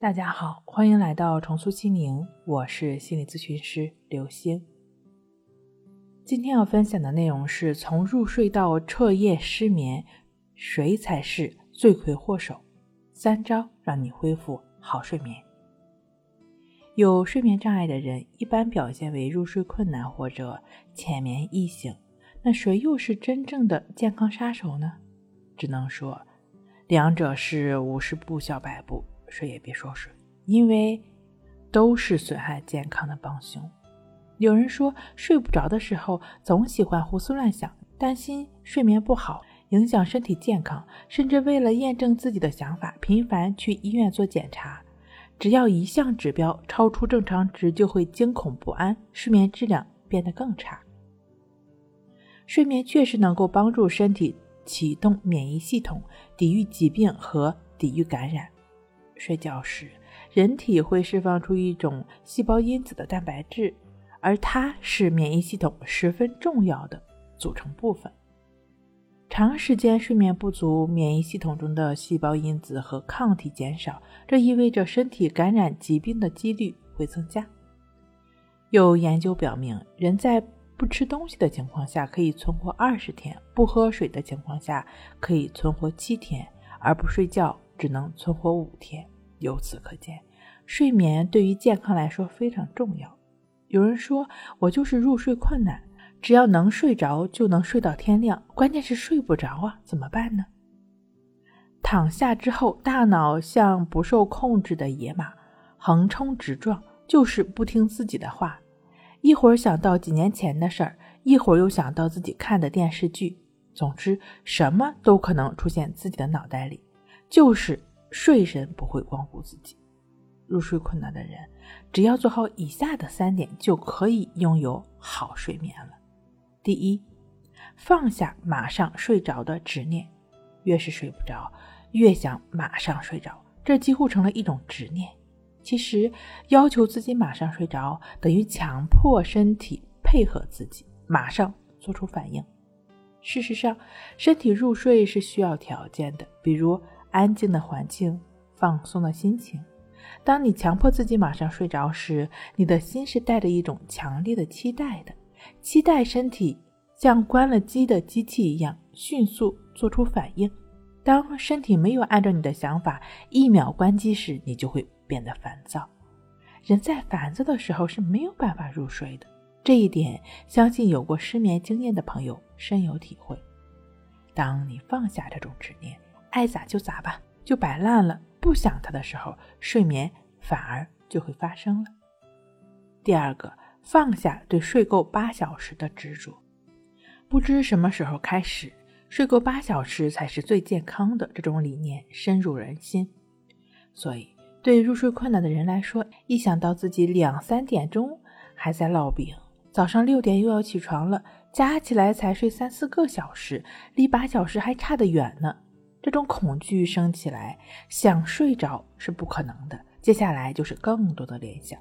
大家好，欢迎来到重塑心灵，我是心理咨询师刘星。今天要分享的内容是从入睡到彻夜失眠，谁才是罪魁祸首？三招让你恢复好睡眠。有睡眠障碍的人一般表现为入睡困难或者浅眠易醒，那谁又是真正的健康杀手呢？只能说，两者是五十步笑百步。睡也别说睡，因为都是损害健康的帮凶。有人说睡不着的时候总喜欢胡思乱想，担心睡眠不好影响身体健康，甚至为了验证自己的想法，频繁去医院做检查。只要一项指标超出正常值，就会惊恐不安，睡眠质量变得更差。睡眠确实能够帮助身体启动免疫系统，抵御疾病和抵御感染。睡觉时，人体会释放出一种细胞因子的蛋白质，而它是免疫系统十分重要的组成部分。长时间睡眠不足，免疫系统中的细胞因子和抗体减少，这意味着身体感染疾病的几率会增加。有研究表明，人在不吃东西的情况下可以存活二十天，不喝水的情况下可以存活七天，而不睡觉。只能存活五天。由此可见，睡眠对于健康来说非常重要。有人说我就是入睡困难，只要能睡着就能睡到天亮，关键是睡不着啊，怎么办呢？躺下之后，大脑像不受控制的野马，横冲直撞，就是不听自己的话。一会儿想到几年前的事儿，一会儿又想到自己看的电视剧，总之什么都可能出现自己的脑袋里。就是睡神不会光顾自己，入睡困难的人，只要做好以下的三点，就可以拥有好睡眠了。第一，放下马上睡着的执念，越是睡不着，越想马上睡着，这几乎成了一种执念。其实，要求自己马上睡着，等于强迫身体配合自己，马上做出反应。事实上，身体入睡是需要条件的，比如。安静的环境，放松的心情。当你强迫自己马上睡着时，你的心是带着一种强烈的期待的，期待身体像关了机的机器一样迅速做出反应。当身体没有按照你的想法一秒关机时，你就会变得烦躁。人在烦躁的时候是没有办法入睡的，这一点相信有过失眠经验的朋友深有体会。当你放下这种执念。爱咋就咋吧，就摆烂了。不想他的时候，睡眠反而就会发生了。第二个，放下对睡够八小时的执着。不知什么时候开始，睡够八小时才是最健康的这种理念深入人心。所以，对入睡困难的人来说，一想到自己两三点钟还在烙饼，早上六点又要起床了，加起来才睡三四个小时，离八小时还差得远呢。这种恐惧升起来，想睡着是不可能的。接下来就是更多的联想，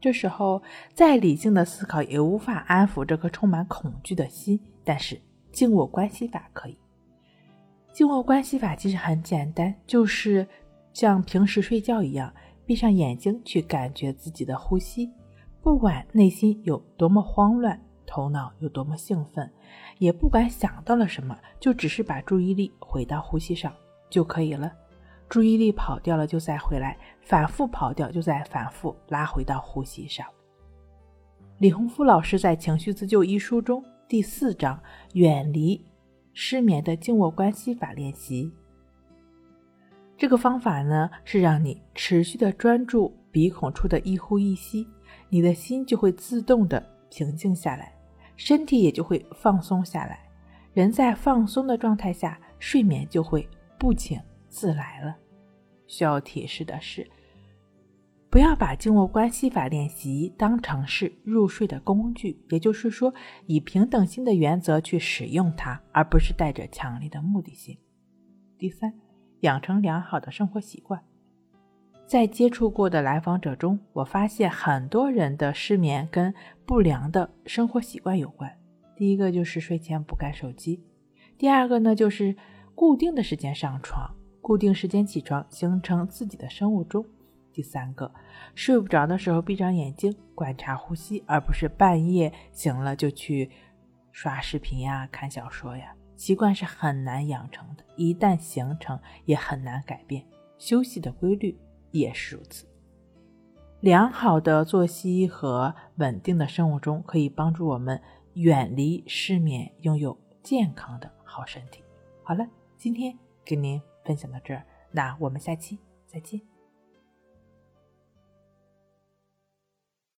这时候再理性的思考也无法安抚这颗充满恐惧的心。但是静卧关系法可以。静卧关系法其实很简单，就是像平时睡觉一样，闭上眼睛去感觉自己的呼吸，不管内心有多么慌乱。头脑有多么兴奋，也不管想到了什么，就只是把注意力回到呼吸上就可以了。注意力跑掉了就再回来，反复跑掉就再反复拉回到呼吸上。李洪福老师在《情绪自救》一书中第四章“远离失眠的静卧关系法”练习。这个方法呢，是让你持续的专注鼻孔处的一呼一吸，你的心就会自动的平静下来。身体也就会放松下来，人在放松的状态下，睡眠就会不请自来了。需要提示的是，不要把静卧关系法练习当成是入睡的工具，也就是说，以平等心的原则去使用它，而不是带着强烈的目的性。第三，养成良好的生活习惯。在接触过的来访者中，我发现很多人的失眠跟不良的生活习惯有关。第一个就是睡前不看手机，第二个呢就是固定的时间上床，固定时间起床，形成自己的生物钟。第三个，睡不着的时候闭上眼睛观察呼吸，而不是半夜醒了就去刷视频呀、看小说呀。习惯是很难养成的，一旦形成也很难改变。休息的规律也是如此。良好的作息和稳定的生物钟可以帮助我们远离失眠，拥有健康的好身体。好了，今天跟您分享到这儿，那我们下期再见。